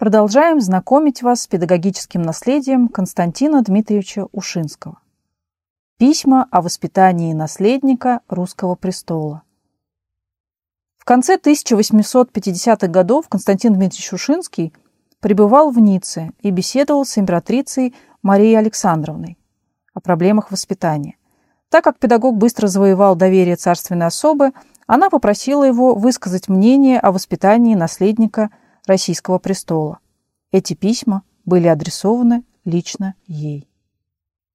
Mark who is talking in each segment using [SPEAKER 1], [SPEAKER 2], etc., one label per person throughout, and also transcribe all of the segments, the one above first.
[SPEAKER 1] Продолжаем знакомить вас с педагогическим наследием Константина Дмитриевича Ушинского. Письма о воспитании наследника русского престола. В конце 1850-х годов Константин Дмитриевич Ушинский пребывал в Ницце и беседовал с императрицей Марией Александровной о проблемах воспитания. Так как педагог быстро завоевал доверие царственной особы, она попросила его высказать мнение о воспитании наследника российского престола. Эти письма были адресованы лично ей.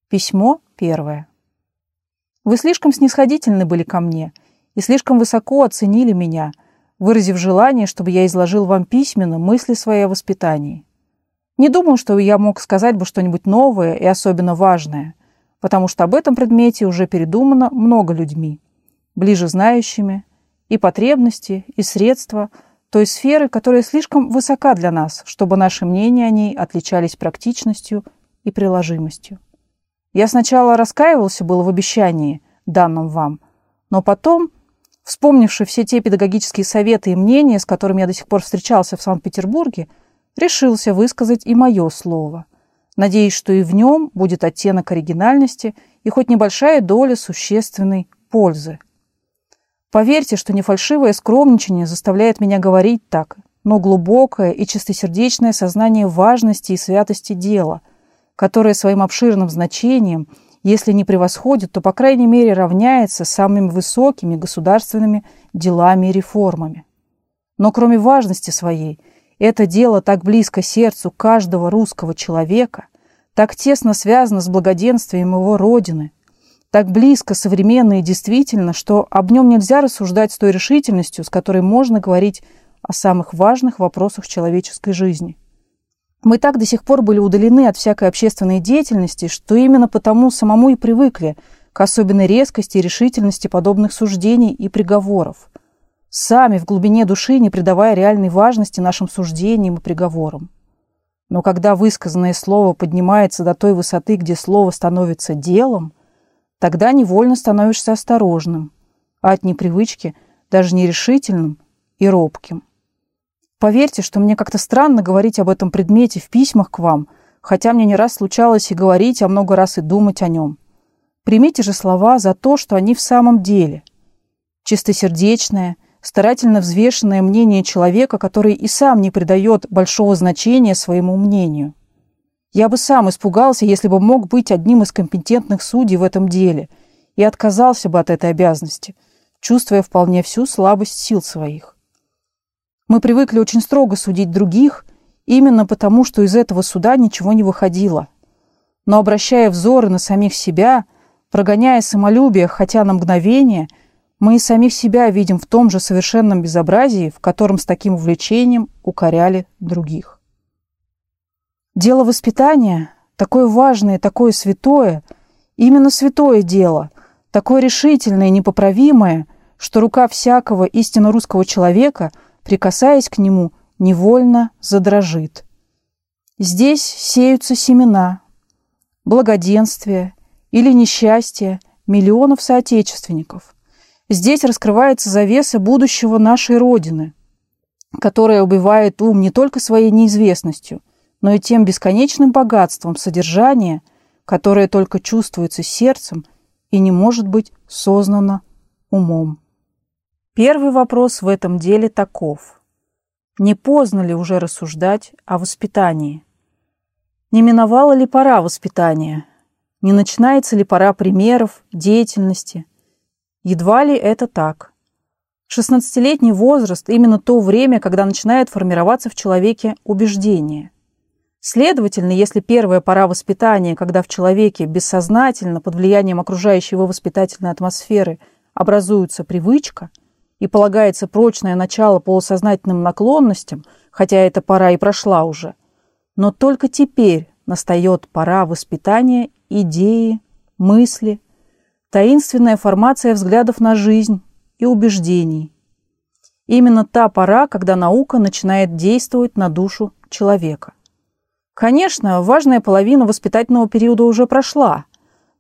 [SPEAKER 1] Письмо первое. Вы слишком снисходительны были ко мне и слишком высоко оценили меня, выразив желание, чтобы я изложил вам письменно мысли свои о воспитании. Не думаю, что я мог сказать бы что-нибудь новое и особенно важное, потому что об этом предмете уже передумано много людьми, ближе знающими, и потребности, и средства той сферы, которая слишком высока для нас, чтобы наши мнения о ней отличались практичностью и приложимостью. Я сначала раскаивался было в обещании, данном вам, но потом, вспомнивши все те педагогические советы и мнения, с которыми я до сих пор встречался в Санкт-Петербурге, решился высказать и мое слово, надеясь, что и в нем будет оттенок оригинальности и хоть небольшая доля существенной пользы. Поверьте, что не фальшивое скромничание заставляет меня говорить так, но глубокое и чистосердечное сознание важности и святости дела – которое своим обширным значением, если не превосходит, то, по крайней мере, равняется самыми высокими государственными делами и реформами. Но кроме важности своей, это дело так близко сердцу каждого русского человека, так тесно связано с благоденствием его Родины, так близко, современно и действительно, что об нем нельзя рассуждать с той решительностью, с которой можно говорить о самых важных вопросах человеческой жизни – мы так до сих пор были удалены от всякой общественной деятельности, что именно потому самому и привыкли к особенной резкости и решительности подобных суждений и приговоров, сами в глубине души не придавая реальной важности нашим суждениям и приговорам. Но когда высказанное слово поднимается до той высоты, где слово становится делом, тогда невольно становишься осторожным, а от непривычки даже нерешительным и робким. Поверьте, что мне как-то странно говорить об этом предмете в письмах к вам, хотя мне не раз случалось и говорить, а много раз и думать о нем. Примите же слова за то, что они в самом деле. Чистосердечное, старательно взвешенное мнение человека, который и сам не придает большого значения своему мнению. Я бы сам испугался, если бы мог быть одним из компетентных судей в этом деле и отказался бы от этой обязанности, чувствуя вполне всю слабость сил своих. Мы привыкли очень строго судить других, именно потому, что из этого суда ничего не выходило. Но обращая взоры на самих себя, прогоняя самолюбие хотя на мгновение, мы и самих себя видим в том же совершенном безобразии, в котором с таким увлечением укоряли других. Дело воспитания, такое важное, такое святое, именно святое дело, такое решительное и непоправимое, что рука всякого истинно русского человека – прикасаясь к нему, невольно задрожит. Здесь сеются семена, благоденствия или несчастья миллионов соотечественников. Здесь раскрывается завеса будущего нашей Родины, которая убивает ум не только своей неизвестностью, но и тем бесконечным богатством содержания, которое только чувствуется сердцем и не может быть сознано умом. Первый вопрос в этом деле таков. Не поздно ли уже рассуждать о воспитании? Не миновала ли пора воспитания? Не начинается ли пора примеров, деятельности? Едва ли это так. Шестнадцатилетний возраст – именно то время, когда начинает формироваться в человеке убеждение. Следовательно, если первая пора воспитания, когда в человеке бессознательно под влиянием окружающей его воспитательной атмосферы образуется привычка – и полагается прочное начало полусознательным наклонностям, хотя эта пора и прошла уже. Но только теперь настает пора воспитания идеи, мысли, таинственная формация взглядов на жизнь и убеждений. Именно та пора, когда наука начинает действовать на душу человека. Конечно, важная половина воспитательного периода уже прошла,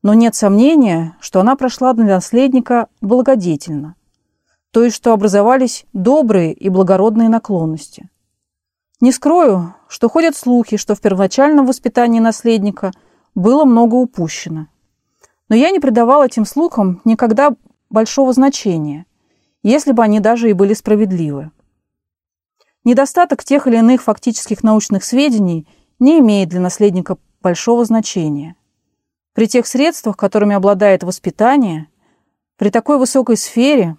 [SPEAKER 1] но нет сомнения, что она прошла для наследника благодетельно – то есть что образовались добрые и благородные наклонности. Не скрою, что ходят слухи, что в первоначальном воспитании наследника было много упущено. Но я не придавал этим слухам никогда большого значения, если бы они даже и были справедливы. Недостаток тех или иных фактических научных сведений не имеет для наследника большого значения. При тех средствах, которыми обладает воспитание, при такой высокой сфере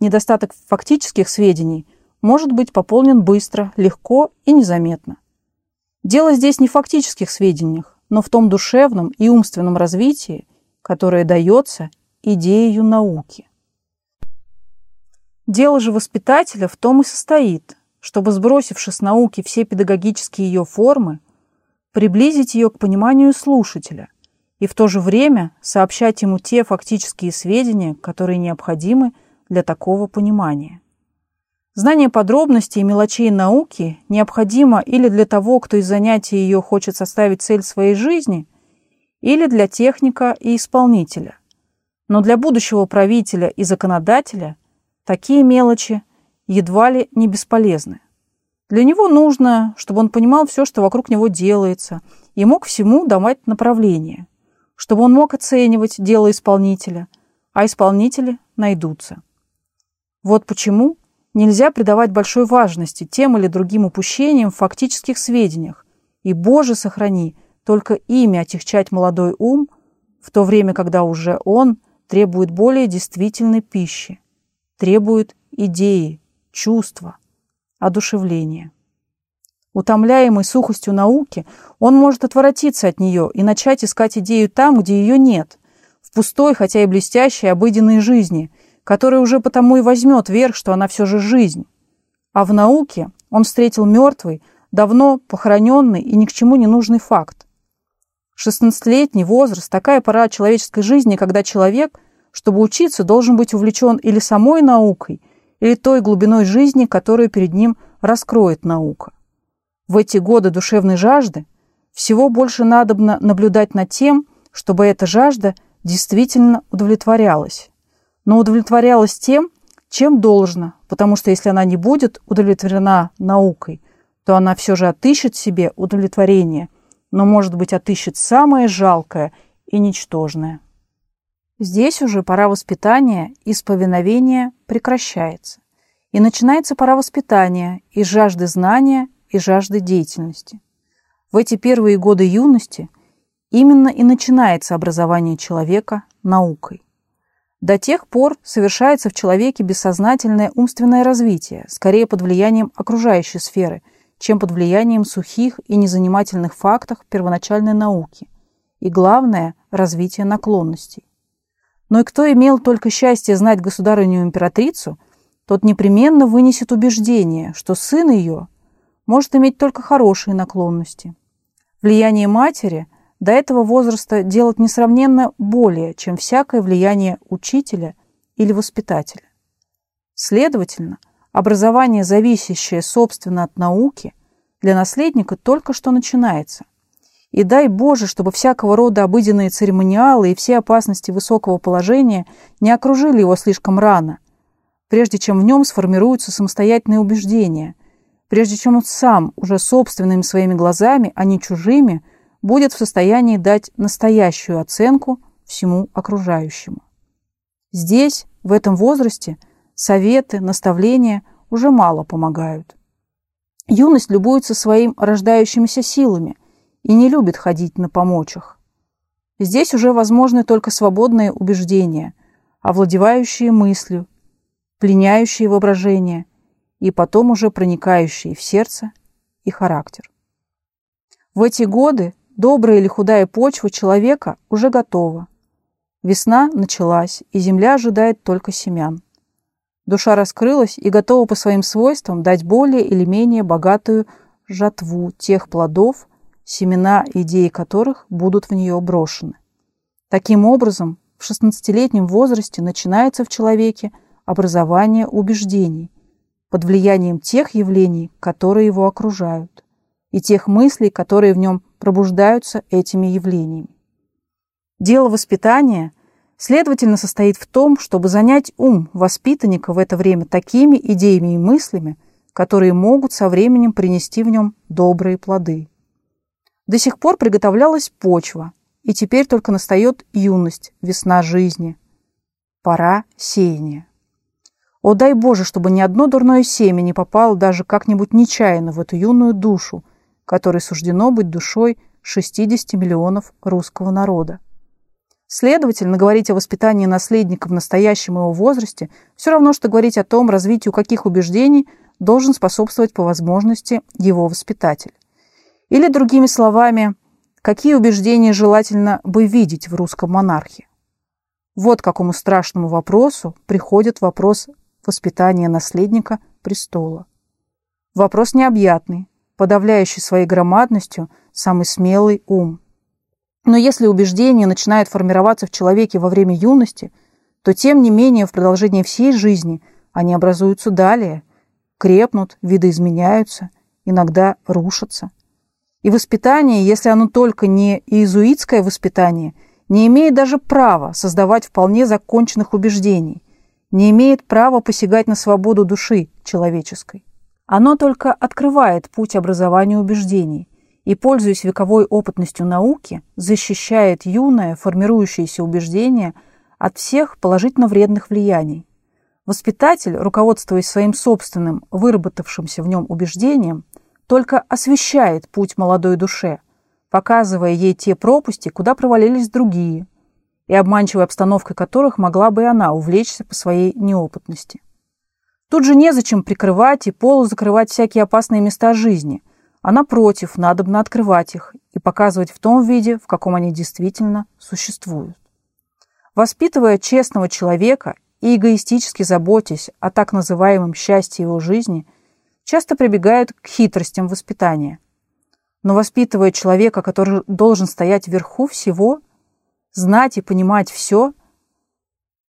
[SPEAKER 1] недостаток фактических сведений может быть пополнен быстро, легко и незаметно. Дело здесь не в фактических сведениях, но в том душевном и умственном развитии, которое дается идеей науки. Дело же воспитателя в том и состоит, чтобы, сбросивши с науки все педагогические ее формы, приблизить ее к пониманию слушателя и в то же время сообщать ему те фактические сведения, которые необходимы для такого понимания. Знание подробностей и мелочей науки необходимо или для того, кто из занятия ее хочет составить цель своей жизни, или для техника и исполнителя. Но для будущего правителя и законодателя такие мелочи едва ли не бесполезны. Для него нужно, чтобы он понимал все, что вокруг него делается, и мог всему давать направление, чтобы он мог оценивать дело исполнителя, а исполнители найдутся. Вот почему нельзя придавать большой важности тем или другим упущениям в фактических сведениях, и, Боже, сохрани, только ими отягчать молодой ум, в то время, когда уже он требует более действительной пищи, требует идеи, чувства, одушевления. Утомляемый сухостью науки, он может отворотиться от нее и начать искать идею там, где ее нет, в пустой, хотя и блестящей обыденной жизни, которая уже потому и возьмет верх, что она все же жизнь. А в науке он встретил мертвый, давно похороненный и ни к чему не нужный факт. Шестнадцатилетний возраст – такая пора человеческой жизни, когда человек, чтобы учиться, должен быть увлечен или самой наукой, или той глубиной жизни, которую перед ним раскроет наука. В эти годы душевной жажды всего больше надобно наблюдать над тем, чтобы эта жажда действительно удовлетворялась. Но удовлетворялась тем, чем должна, потому что если она не будет удовлетворена наукой, то она все же отыщет себе удовлетворение, но, может быть, отыщет самое жалкое и ничтожное. Здесь уже пора воспитания из повиновения прекращается. И начинается пора воспитания из жажды знания и жажды деятельности. В эти первые годы юности именно и начинается образование человека наукой. До тех пор совершается в человеке бессознательное умственное развитие, скорее под влиянием окружающей сферы, чем под влиянием сухих и незанимательных фактов первоначальной науки. И главное – развитие наклонностей. Но и кто имел только счастье знать государыню-императрицу, тот непременно вынесет убеждение, что сын ее может иметь только хорошие наклонности. Влияние матери до этого возраста делать несравненно более, чем всякое влияние учителя или воспитателя. Следовательно, образование, зависящее собственно от науки, для наследника только что начинается – и дай Боже, чтобы всякого рода обыденные церемониалы и все опасности высокого положения не окружили его слишком рано, прежде чем в нем сформируются самостоятельные убеждения, прежде чем он сам, уже собственными своими глазами, а не чужими, будет в состоянии дать настоящую оценку всему окружающему. Здесь, в этом возрасте, советы, наставления уже мало помогают. Юность любуется своим рождающимися силами – и не любит ходить на помочах. Здесь уже возможны только свободные убеждения, овладевающие мыслью, пленяющие воображение и потом уже проникающие в сердце и характер. В эти годы добрая или худая почва человека уже готова. Весна началась, и земля ожидает только семян. Душа раскрылась и готова по своим свойствам дать более или менее богатую жатву тех плодов, семена идеи которых будут в нее брошены. Таким образом, в 16-летнем возрасте начинается в человеке образование убеждений под влиянием тех явлений, которые его окружают, и тех мыслей, которые в нем пробуждаются этими явлениями. Дело воспитания, следовательно, состоит в том, чтобы занять ум воспитанника в это время такими идеями и мыслями, которые могут со временем принести в нем добрые плоды. До сих пор приготовлялась почва, и теперь только настает юность, весна жизни. Пора сеяния. О, дай Боже, чтобы ни одно дурное семя не попало даже как-нибудь нечаянно в эту юную душу, которой суждено быть душой 60 миллионов русского народа. Следовательно, говорить о воспитании наследника в настоящем его возрасте все равно, что говорить о том, развитию каких убеждений должен способствовать по возможности его воспитатель. Или, другими словами, какие убеждения желательно бы видеть в русском монархе. Вот к какому страшному вопросу приходит вопрос воспитания наследника престола. Вопрос необъятный, подавляющий своей громадностью самый смелый ум. Но если убеждение начинает формироваться в человеке во время юности, то тем не менее в продолжении всей жизни они образуются далее, крепнут, видоизменяются, иногда рушатся. И воспитание, если оно только не иезуитское воспитание, не имеет даже права создавать вполне законченных убеждений, не имеет права посягать на свободу души человеческой. Оно только открывает путь образования убеждений – и, пользуясь вековой опытностью науки, защищает юное, формирующееся убеждение от всех положительно вредных влияний. Воспитатель, руководствуясь своим собственным, выработавшимся в нем убеждением, только освещает путь молодой душе, показывая ей те пропасти, куда провалились другие, и обманчивой обстановкой которых могла бы и она увлечься по своей неопытности. Тут же незачем прикрывать и полузакрывать всякие опасные места жизни, а напротив, надобно открывать их и показывать в том виде, в каком они действительно существуют. Воспитывая честного человека и эгоистически заботясь о так называемом счастье его жизни, часто прибегают к хитростям воспитания. Но воспитывая человека, который должен стоять вверху всего, знать и понимать все,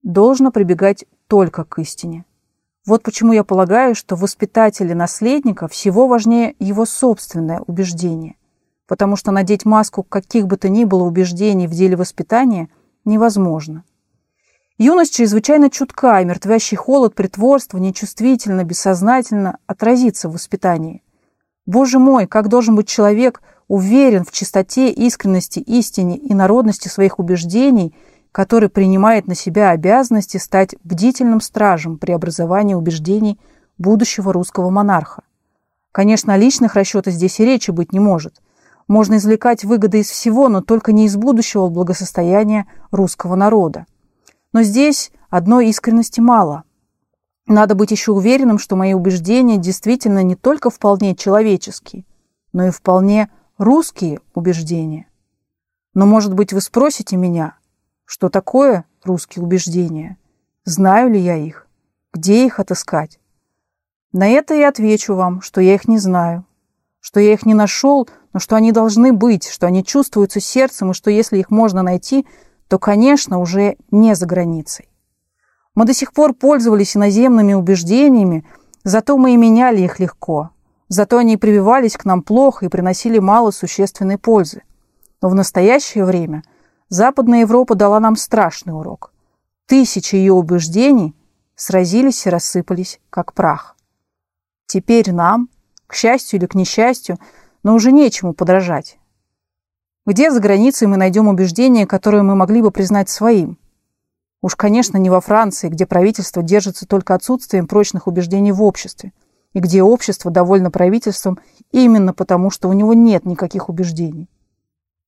[SPEAKER 1] должно прибегать только к истине. Вот почему я полагаю, что в воспитателе наследника всего важнее его собственное убеждение, потому что надеть маску каких бы то ни было убеждений в деле воспитания невозможно. Юность чрезвычайно чутка, и мертвящий холод притворства нечувствительно, бессознательно отразится в воспитании. Боже мой, как должен быть человек уверен в чистоте, искренности, истине и народности своих убеждений – который принимает на себя обязанности стать бдительным стражем при образовании убеждений будущего русского монарха. Конечно, о личных расчетах здесь и речи быть не может. Можно извлекать выгоды из всего, но только не из будущего благосостояния русского народа. Но здесь одной искренности мало. Надо быть еще уверенным, что мои убеждения действительно не только вполне человеческие, но и вполне русские убеждения. Но, может быть, вы спросите меня, что такое русские убеждения? Знаю ли я их? Где их отыскать? На это я отвечу вам, что я их не знаю, что я их не нашел, но что они должны быть, что они чувствуются сердцем, и что если их можно найти, то, конечно, уже не за границей. Мы до сих пор пользовались иноземными убеждениями, зато мы и меняли их легко. Зато они прививались к нам плохо и приносили мало существенной пользы. Но в настоящее время – Западная Европа дала нам страшный урок. Тысячи ее убеждений сразились и рассыпались, как прах. Теперь нам, к счастью или к несчастью, но уже нечему подражать. Где за границей мы найдем убеждения, которые мы могли бы признать своим? Уж, конечно, не во Франции, где правительство держится только отсутствием прочных убеждений в обществе, и где общество довольно правительством именно потому, что у него нет никаких убеждений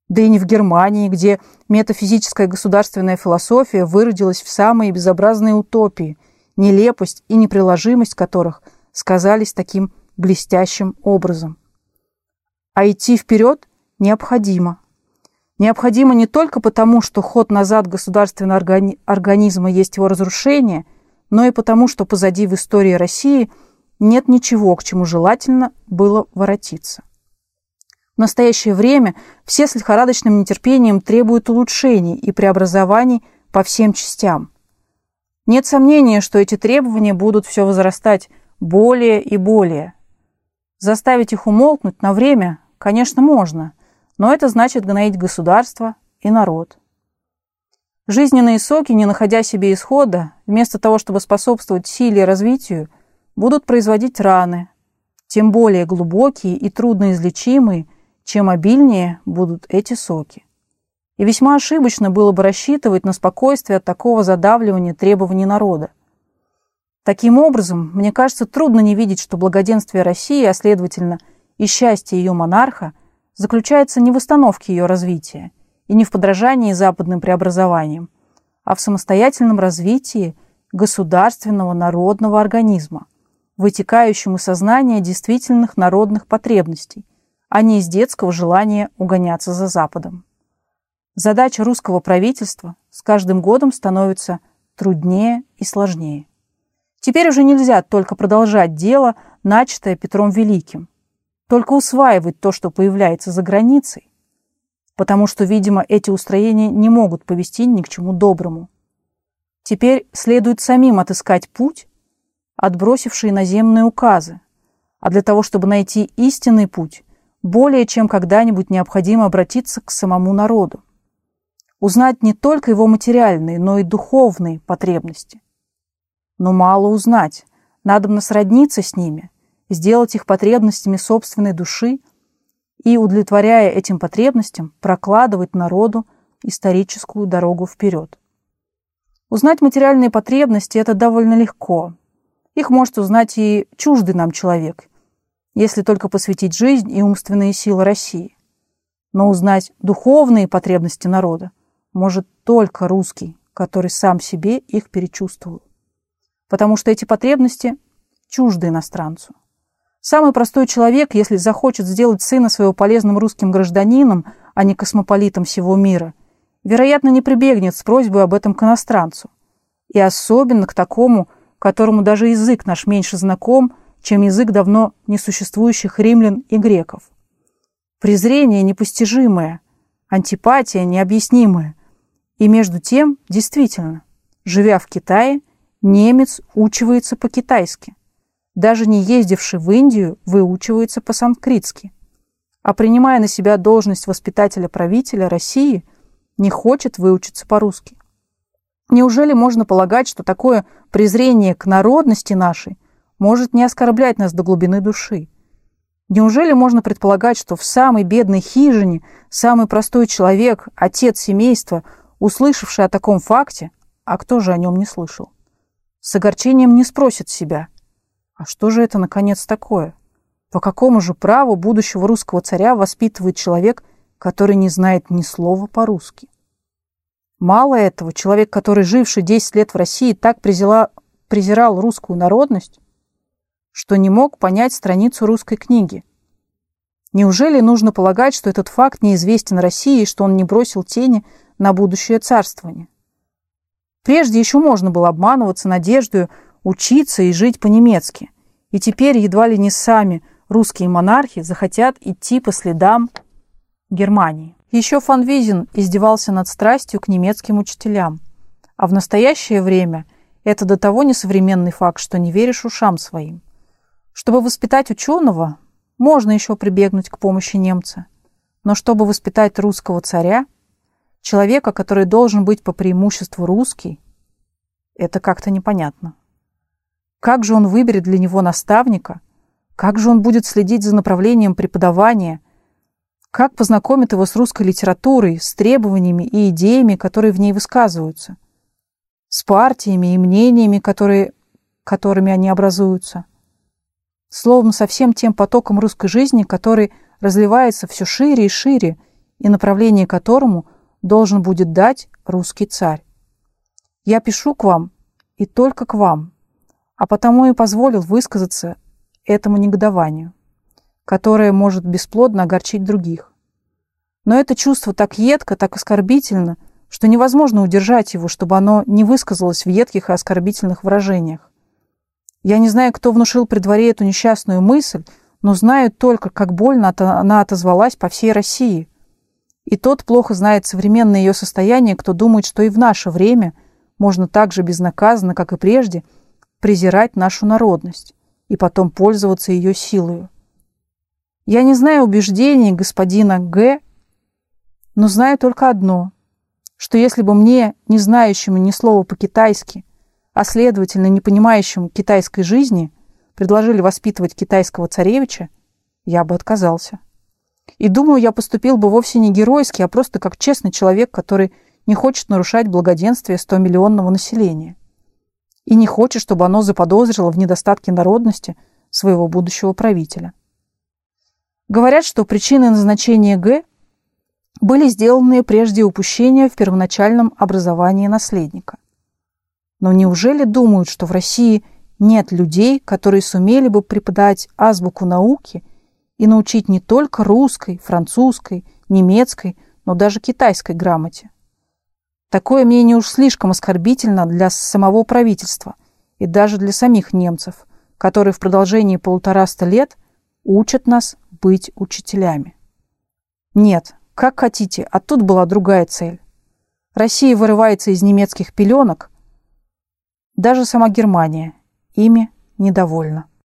[SPEAKER 1] да и не в Германии, где метафизическая государственная философия выродилась в самые безобразные утопии, нелепость и неприложимость которых сказались таким блестящим образом. А идти вперед необходимо. Необходимо не только потому, что ход назад государственного органи организма есть его разрушение, но и потому, что позади в истории России нет ничего, к чему желательно было воротиться. В настоящее время все с лихорадочным нетерпением требуют улучшений и преобразований по всем частям. Нет сомнения, что эти требования будут все возрастать более и более. Заставить их умолкнуть на время, конечно, можно, но это значит гноить государство и народ. Жизненные соки, не находя себе исхода, вместо того, чтобы способствовать силе и развитию, будут производить раны, тем более глубокие и трудноизлечимые, чем обильнее будут эти соки. И весьма ошибочно было бы рассчитывать на спокойствие от такого задавливания требований народа. Таким образом, мне кажется, трудно не видеть, что благоденствие России, а следовательно и счастье ее монарха, заключается не в остановке ее развития и не в подражании западным преобразованиям, а в самостоятельном развитии государственного народного организма, вытекающем из сознания действительных народных потребностей, а не из детского желания угоняться за Западом. Задача русского правительства с каждым годом становится труднее и сложнее. Теперь уже нельзя только продолжать дело, начатое Петром Великим, только усваивать то, что появляется за границей, потому что, видимо, эти устроения не могут повести ни к чему доброму. Теперь следует самим отыскать путь, отбросивший наземные указы, а для того, чтобы найти истинный путь, более чем когда-нибудь необходимо обратиться к самому народу. Узнать не только его материальные, но и духовные потребности. Но мало узнать, надо сродниться с ними – сделать их потребностями собственной души и, удовлетворяя этим потребностям, прокладывать народу историческую дорогу вперед. Узнать материальные потребности – это довольно легко. Их может узнать и чуждый нам человек, если только посвятить жизнь и умственные силы России. Но узнать духовные потребности народа может только русский, который сам себе их перечувствовал. Потому что эти потребности чужды иностранцу. Самый простой человек, если захочет сделать сына своего полезным русским гражданином, а не космополитом всего мира, вероятно, не прибегнет с просьбой об этом к иностранцу. И особенно к такому, которому даже язык наш меньше знаком, чем язык давно несуществующих римлян и греков. Презрение непостижимое, антипатия необъяснимая. И между тем, действительно, живя в Китае, немец учивается по-китайски даже не ездивший в Индию, выучивается по-санскритски. А принимая на себя должность воспитателя-правителя России, не хочет выучиться по-русски. Неужели можно полагать, что такое презрение к народности нашей может не оскорблять нас до глубины души? Неужели можно предполагать, что в самой бедной хижине самый простой человек, отец семейства, услышавший о таком факте, а кто же о нем не слышал, с огорчением не спросит себя – а что же это, наконец, такое? По какому же праву будущего русского царя воспитывает человек, который не знает ни слова по-русски? Мало этого, человек, который, живший 10 лет в России, так презирал, презирал русскую народность, что не мог понять страницу русской книги. Неужели нужно полагать, что этот факт неизвестен России и что он не бросил тени на будущее царствование? Прежде еще можно было обманываться надеждой, учиться и жить по-немецки. И теперь едва ли не сами русские монархи захотят идти по следам Германии. Еще фон Визин издевался над страстью к немецким учителям. А в настоящее время это до того несовременный факт, что не веришь ушам своим. Чтобы воспитать ученого, можно еще прибегнуть к помощи немца. Но чтобы воспитать русского царя, человека, который должен быть по преимуществу русский, это как-то непонятно. Как же он выберет для него наставника? Как же он будет следить за направлением преподавания? Как познакомит его с русской литературой, с требованиями и идеями, которые в ней высказываются? С партиями и мнениями, которые, которыми они образуются? Словом, со всем тем потоком русской жизни, который разливается все шире и шире, и направление которому должен будет дать русский царь. Я пишу к вам и только к вам, а потому и позволил высказаться этому негодованию, которое может бесплодно огорчить других. Но это чувство так едко, так оскорбительно, что невозможно удержать его, чтобы оно не высказалось в едких и оскорбительных выражениях. Я не знаю, кто внушил при дворе эту несчастную мысль, но знаю только, как больно она отозвалась по всей России. И тот плохо знает современное ее состояние, кто думает, что и в наше время можно так же безнаказанно, как и прежде – презирать нашу народность и потом пользоваться ее силою. Я не знаю убеждений господина Г., но знаю только одно, что если бы мне, не знающему ни слова по-китайски, а следовательно не понимающему китайской жизни, предложили воспитывать китайского царевича, я бы отказался. И думаю, я поступил бы вовсе не геройски, а просто как честный человек, который не хочет нарушать благоденствие 100-миллионного населения и не хочет, чтобы оно заподозрило в недостатке народности своего будущего правителя. Говорят, что причиной назначения Г были сделанные прежде упущения в первоначальном образовании наследника. Но неужели думают, что в России нет людей, которые сумели бы преподать азбуку науки и научить не только русской, французской, немецкой, но даже китайской грамоте? Такое мнение уж слишком оскорбительно для самого правительства и даже для самих немцев, которые в продолжении полутораста лет учат нас быть учителями. Нет, как хотите, а тут была другая цель. Россия вырывается из немецких пеленок, даже сама Германия ими недовольна.